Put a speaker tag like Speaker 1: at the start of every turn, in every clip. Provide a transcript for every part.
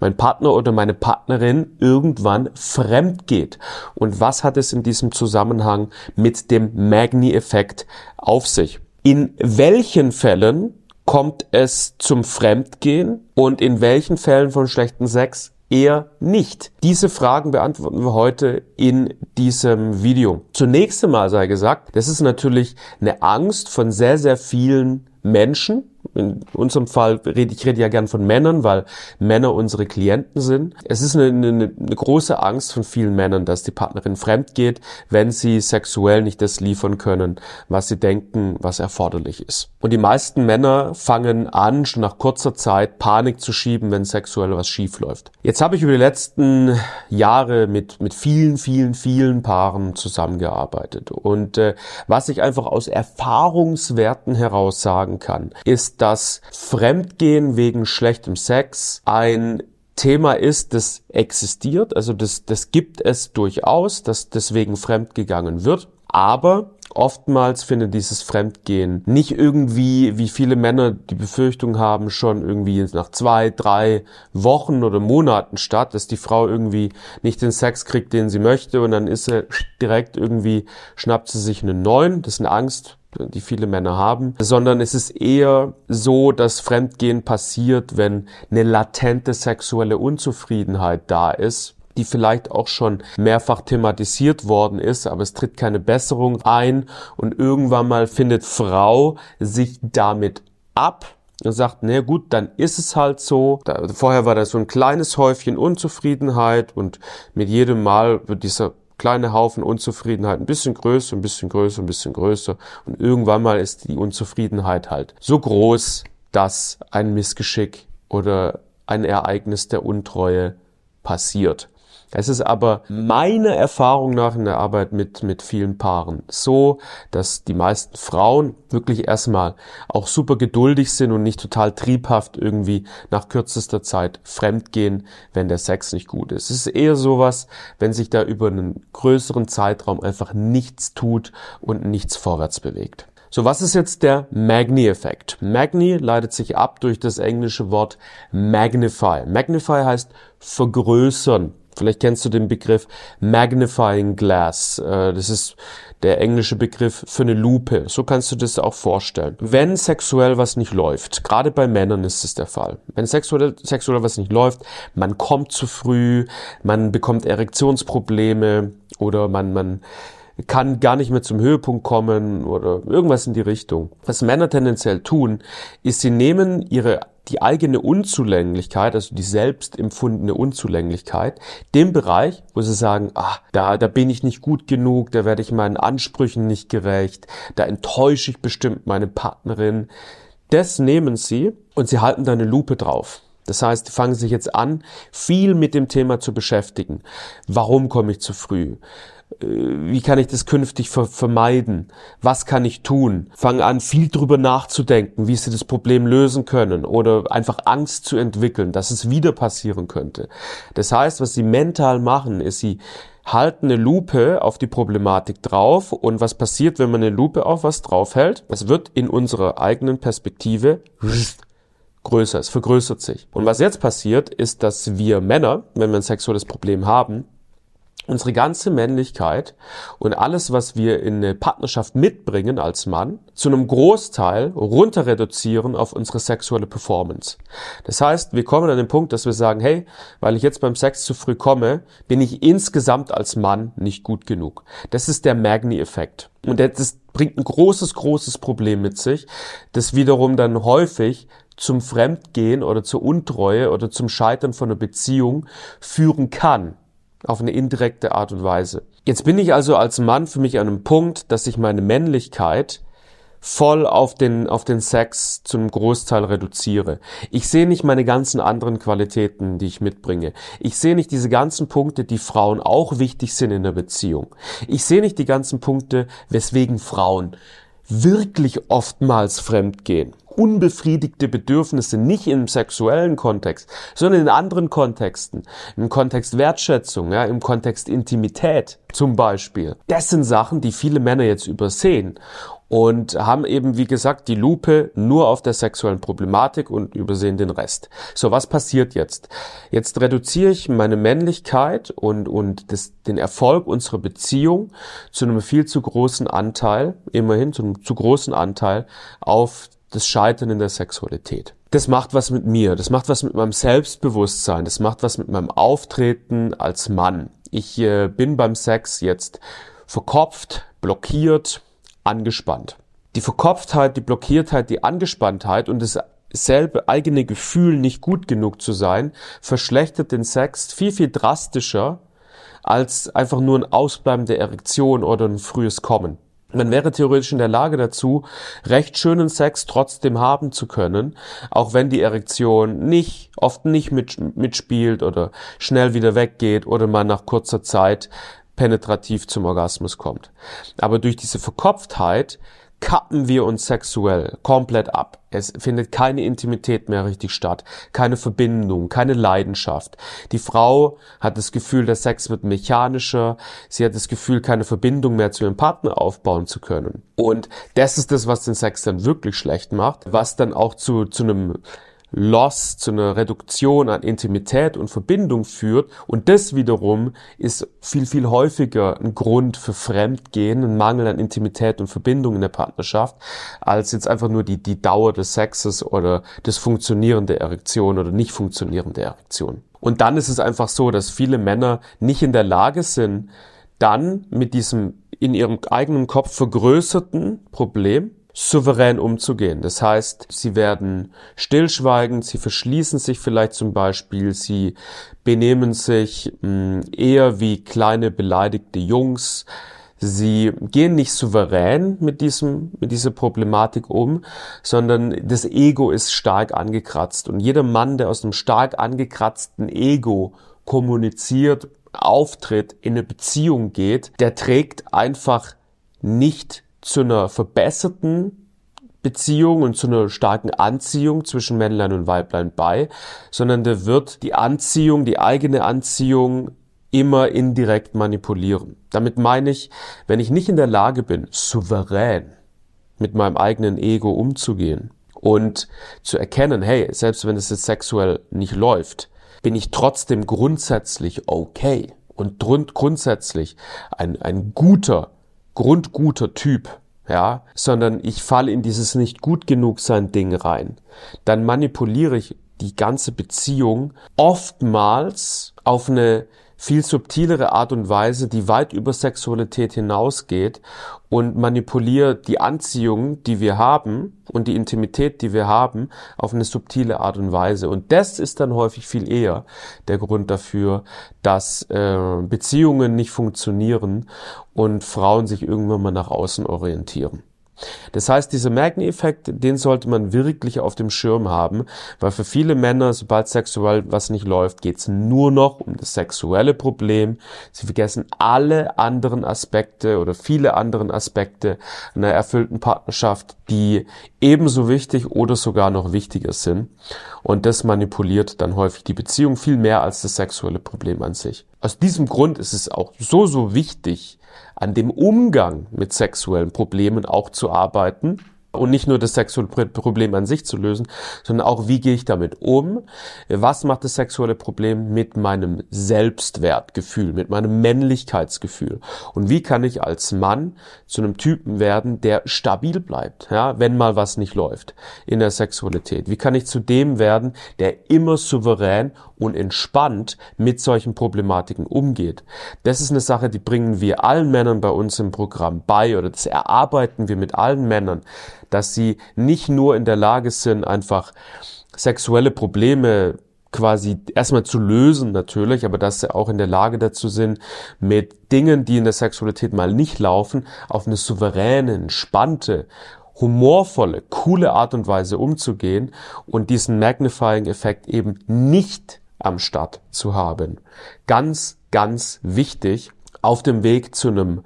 Speaker 1: mein Partner oder meine Partnerin irgendwann fremd geht? Und was hat es in diesem Zusammenhang mit dem Magni-Effekt auf sich? In welchen Fällen kommt es zum Fremdgehen und in welchen Fällen von schlechten Sex eher nicht? Diese Fragen beantworten wir heute in diesem Video. Zunächst einmal sei gesagt, das ist natürlich eine Angst von sehr, sehr vielen Menschen, in unserem Fall rede ich rede ja gern von Männern, weil Männer unsere Klienten sind. Es ist eine, eine, eine große Angst von vielen Männern, dass die Partnerin fremd geht, wenn sie sexuell nicht das liefern können, was sie denken, was erforderlich ist. Und die meisten Männer fangen an, schon nach kurzer Zeit Panik zu schieben, wenn sexuell was schief läuft. Jetzt habe ich über die letzten Jahre mit, mit vielen, vielen, vielen Paaren zusammengearbeitet. Und äh, was ich einfach aus Erfahrungswerten heraus sagen kann, ist, dass Fremdgehen wegen schlechtem Sex ein Thema ist, das existiert, also das, das gibt es durchaus, dass deswegen fremdgegangen wird. Aber oftmals findet dieses Fremdgehen nicht irgendwie, wie viele Männer die Befürchtung haben, schon irgendwie nach zwei, drei Wochen oder Monaten statt, dass die Frau irgendwie nicht den Sex kriegt, den sie möchte und dann ist sie direkt irgendwie, schnappt sie sich einen neuen. Das ist eine Angst, die viele Männer haben, sondern es ist eher so, dass Fremdgehen passiert, wenn eine latente sexuelle Unzufriedenheit da ist die vielleicht auch schon mehrfach thematisiert worden ist, aber es tritt keine Besserung ein und irgendwann mal findet Frau sich damit ab und sagt, na gut, dann ist es halt so. Da, vorher war da so ein kleines Häufchen Unzufriedenheit und mit jedem Mal wird dieser kleine Haufen Unzufriedenheit ein bisschen größer, ein bisschen größer, ein bisschen größer. Und irgendwann mal ist die Unzufriedenheit halt so groß, dass ein Missgeschick oder ein Ereignis der Untreue passiert. Es ist aber meiner Erfahrung nach in der Arbeit mit, mit vielen Paaren so, dass die meisten Frauen wirklich erstmal auch super geduldig sind und nicht total triebhaft irgendwie nach kürzester Zeit fremdgehen, wenn der Sex nicht gut ist. Es ist eher sowas, wenn sich da über einen größeren Zeitraum einfach nichts tut und nichts vorwärts bewegt. So, was ist jetzt der Magni-Effekt? Magni leitet sich ab durch das englische Wort magnify. Magnify heißt vergrößern. Vielleicht kennst du den Begriff Magnifying Glass. Äh, das ist der englische Begriff für eine Lupe. So kannst du das auch vorstellen. Wenn sexuell was nicht läuft, gerade bei Männern ist es der Fall. Wenn sexuell, sexuell was nicht läuft, man kommt zu früh, man bekommt Erektionsprobleme oder man, man kann gar nicht mehr zum Höhepunkt kommen oder irgendwas in die Richtung. Was Männer tendenziell tun, ist, sie nehmen ihre die eigene Unzulänglichkeit, also die selbst empfundene Unzulänglichkeit, dem Bereich, wo sie sagen, ah, da, da bin ich nicht gut genug, da werde ich meinen Ansprüchen nicht gerecht, da enttäusche ich bestimmt meine Partnerin. Das nehmen sie und sie halten da eine Lupe drauf. Das heißt, die fangen sich jetzt an, viel mit dem Thema zu beschäftigen. Warum komme ich zu früh? Äh, wie kann ich das künftig ver vermeiden? Was kann ich tun? Fangen an, viel drüber nachzudenken, wie sie das Problem lösen können oder einfach Angst zu entwickeln, dass es wieder passieren könnte. Das heißt, was sie mental machen, ist, sie halten eine Lupe auf die Problematik drauf und was passiert, wenn man eine Lupe auf was draufhält? Es wird in unserer eigenen Perspektive größer, es vergrößert sich. Und was jetzt passiert, ist, dass wir Männer, wenn wir ein sexuelles Problem haben, unsere ganze Männlichkeit und alles, was wir in eine Partnerschaft mitbringen als Mann, zu einem Großteil runter reduzieren auf unsere sexuelle Performance. Das heißt, wir kommen an den Punkt, dass wir sagen, hey, weil ich jetzt beim Sex zu früh komme, bin ich insgesamt als Mann nicht gut genug. Das ist der Magni-Effekt. Und das bringt ein großes, großes Problem mit sich, das wiederum dann häufig zum Fremdgehen oder zur Untreue oder zum Scheitern von einer Beziehung führen kann. Auf eine indirekte Art und Weise. Jetzt bin ich also als Mann für mich an einem Punkt, dass ich meine Männlichkeit voll auf den, auf den Sex zu einem Großteil reduziere. Ich sehe nicht meine ganzen anderen Qualitäten, die ich mitbringe. Ich sehe nicht diese ganzen Punkte, die Frauen auch wichtig sind in der Beziehung. Ich sehe nicht die ganzen Punkte, weswegen Frauen wirklich oftmals fremdgehen unbefriedigte Bedürfnisse nicht im sexuellen Kontext, sondern in anderen Kontexten, im Kontext Wertschätzung, ja, im Kontext Intimität zum Beispiel. Das sind Sachen, die viele Männer jetzt übersehen und haben eben, wie gesagt, die Lupe nur auf der sexuellen Problematik und übersehen den Rest. So, was passiert jetzt? Jetzt reduziere ich meine Männlichkeit und, und das, den Erfolg unserer Beziehung zu einem viel zu großen Anteil, immerhin zu einem zu großen Anteil auf das Scheitern in der Sexualität. Das macht was mit mir, das macht was mit meinem Selbstbewusstsein, das macht was mit meinem Auftreten als Mann. Ich äh, bin beim Sex jetzt verkopft, blockiert, angespannt. Die Verkopftheit, die Blockiertheit, die Angespanntheit und das selbe eigene Gefühl, nicht gut genug zu sein, verschlechtert den Sex viel, viel drastischer als einfach nur ein Ausbleiben der Erektion oder ein frühes Kommen. Man wäre theoretisch in der Lage dazu, recht schönen Sex trotzdem haben zu können, auch wenn die Erektion nicht, oft nicht mit, mitspielt oder schnell wieder weggeht oder man nach kurzer Zeit penetrativ zum Orgasmus kommt. Aber durch diese Verkopftheit kappen wir uns sexuell komplett ab. Es findet keine Intimität mehr richtig statt, keine Verbindung, keine Leidenschaft. Die Frau hat das Gefühl, der Sex wird mechanischer, sie hat das Gefühl, keine Verbindung mehr zu ihrem Partner aufbauen zu können. Und das ist das, was den Sex dann wirklich schlecht macht, was dann auch zu, zu einem Loss, zu einer Reduktion an Intimität und Verbindung führt. Und das wiederum ist viel, viel häufiger ein Grund für Fremdgehen, ein Mangel an Intimität und Verbindung in der Partnerschaft, als jetzt einfach nur die, die Dauer des Sexes oder das Funktionieren der Erektion oder nicht Funktionieren der Erektion. Und dann ist es einfach so, dass viele Männer nicht in der Lage sind, dann mit diesem in ihrem eigenen Kopf vergrößerten Problem souverän umzugehen. Das heißt, sie werden stillschweigend, sie verschließen sich vielleicht zum Beispiel, sie benehmen sich mh, hm, eher wie kleine beleidigte Jungs, Sie gehen nicht souverän mit diesem, mit dieser Problematik um, sondern das Ego ist stark angekratzt. Und jeder Mann, der aus einem stark angekratzten Ego kommuniziert, auftritt, in eine Beziehung geht, der trägt einfach nicht zu einer verbesserten Beziehung und zu einer starken Anziehung zwischen Männlein und Weiblein bei, sondern der wird die Anziehung, die eigene Anziehung immer indirekt manipulieren. Damit meine ich, wenn ich nicht in der Lage bin, souverän mit meinem eigenen Ego umzugehen und zu erkennen, hey, selbst wenn es jetzt sexuell nicht läuft, bin ich trotzdem grundsätzlich okay und grundsätzlich ein, ein guter, grundguter Typ, ja, sondern ich falle in dieses nicht gut genug sein Ding rein, dann manipuliere ich die ganze Beziehung oftmals auf eine viel subtilere Art und Weise, die weit über Sexualität hinausgeht und manipuliert die Anziehung, die wir haben und die Intimität, die wir haben, auf eine subtile Art und Weise. Und das ist dann häufig viel eher der Grund dafür, dass äh, Beziehungen nicht funktionieren und Frauen sich irgendwann mal nach außen orientieren. Das heißt, dieser Magni-Effekt, den sollte man wirklich auf dem Schirm haben, weil für viele Männer, sobald sexuell was nicht läuft, geht es nur noch um das sexuelle Problem. Sie vergessen alle anderen Aspekte oder viele anderen Aspekte einer erfüllten Partnerschaft, die ebenso wichtig oder sogar noch wichtiger sind. Und das manipuliert dann häufig die Beziehung viel mehr als das sexuelle Problem an sich. Aus diesem Grund ist es auch so, so wichtig, an dem Umgang mit sexuellen Problemen auch zu arbeiten und nicht nur das sexuelle Problem an sich zu lösen, sondern auch, wie gehe ich damit um? Was macht das sexuelle Problem mit meinem Selbstwertgefühl, mit meinem Männlichkeitsgefühl? Und wie kann ich als Mann zu einem Typen werden, der stabil bleibt, ja, wenn mal was nicht läuft in der Sexualität? Wie kann ich zu dem werden, der immer souverän und entspannt mit solchen Problematiken umgeht? Das ist eine Sache, die bringen wir allen Männern bei uns im Programm bei oder das erarbeiten wir mit allen Männern dass sie nicht nur in der Lage sind, einfach sexuelle Probleme quasi erstmal zu lösen natürlich, aber dass sie auch in der Lage dazu sind, mit Dingen, die in der Sexualität mal nicht laufen, auf eine souveräne, entspannte, humorvolle, coole Art und Weise umzugehen und diesen Magnifying-Effekt eben nicht am Start zu haben. Ganz, ganz wichtig auf dem Weg zu einem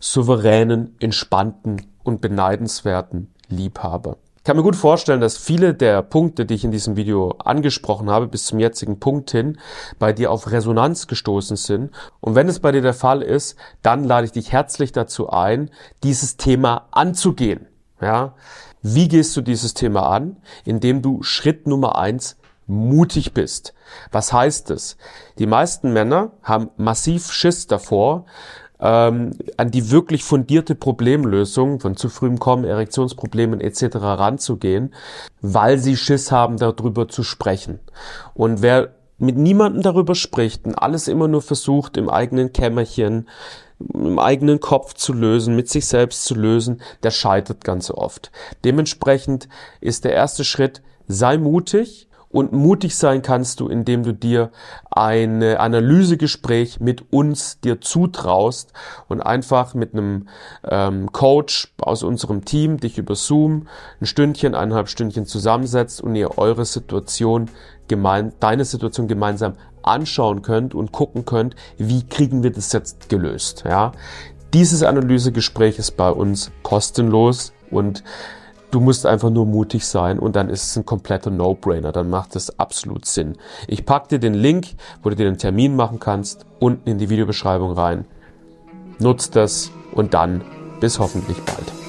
Speaker 1: souveränen, entspannten und beneidenswerten Liebhaber. Ich kann mir gut vorstellen, dass viele der Punkte, die ich in diesem Video angesprochen habe, bis zum jetzigen Punkt hin, bei dir auf Resonanz gestoßen sind. Und wenn es bei dir der Fall ist, dann lade ich dich herzlich dazu ein, dieses Thema anzugehen. Ja? Wie gehst du dieses Thema an? Indem du Schritt Nummer eins mutig bist. Was heißt es? Die meisten Männer haben massiv Schiss davor, ähm, an die wirklich fundierte Problemlösung von zu frühem Kommen, Erektionsproblemen etc. ranzugehen, weil sie Schiss haben, darüber zu sprechen. Und wer mit niemandem darüber spricht und alles immer nur versucht, im eigenen Kämmerchen, im eigenen Kopf zu lösen, mit sich selbst zu lösen, der scheitert ganz oft. Dementsprechend ist der erste Schritt, sei mutig, und mutig sein kannst du, indem du dir ein Analysegespräch mit uns dir zutraust und einfach mit einem ähm, Coach aus unserem Team dich über Zoom ein Stündchen, eineinhalb Stündchen zusammensetzt und ihr eure Situation gemein, deine Situation gemeinsam anschauen könnt und gucken könnt, wie kriegen wir das jetzt gelöst. Ja, dieses Analysegespräch ist bei uns kostenlos und Du musst einfach nur mutig sein und dann ist es ein kompletter No-Brainer. Dann macht es absolut Sinn. Ich packe dir den Link, wo du dir einen Termin machen kannst, unten in die Videobeschreibung rein. Nutzt das und dann bis hoffentlich bald.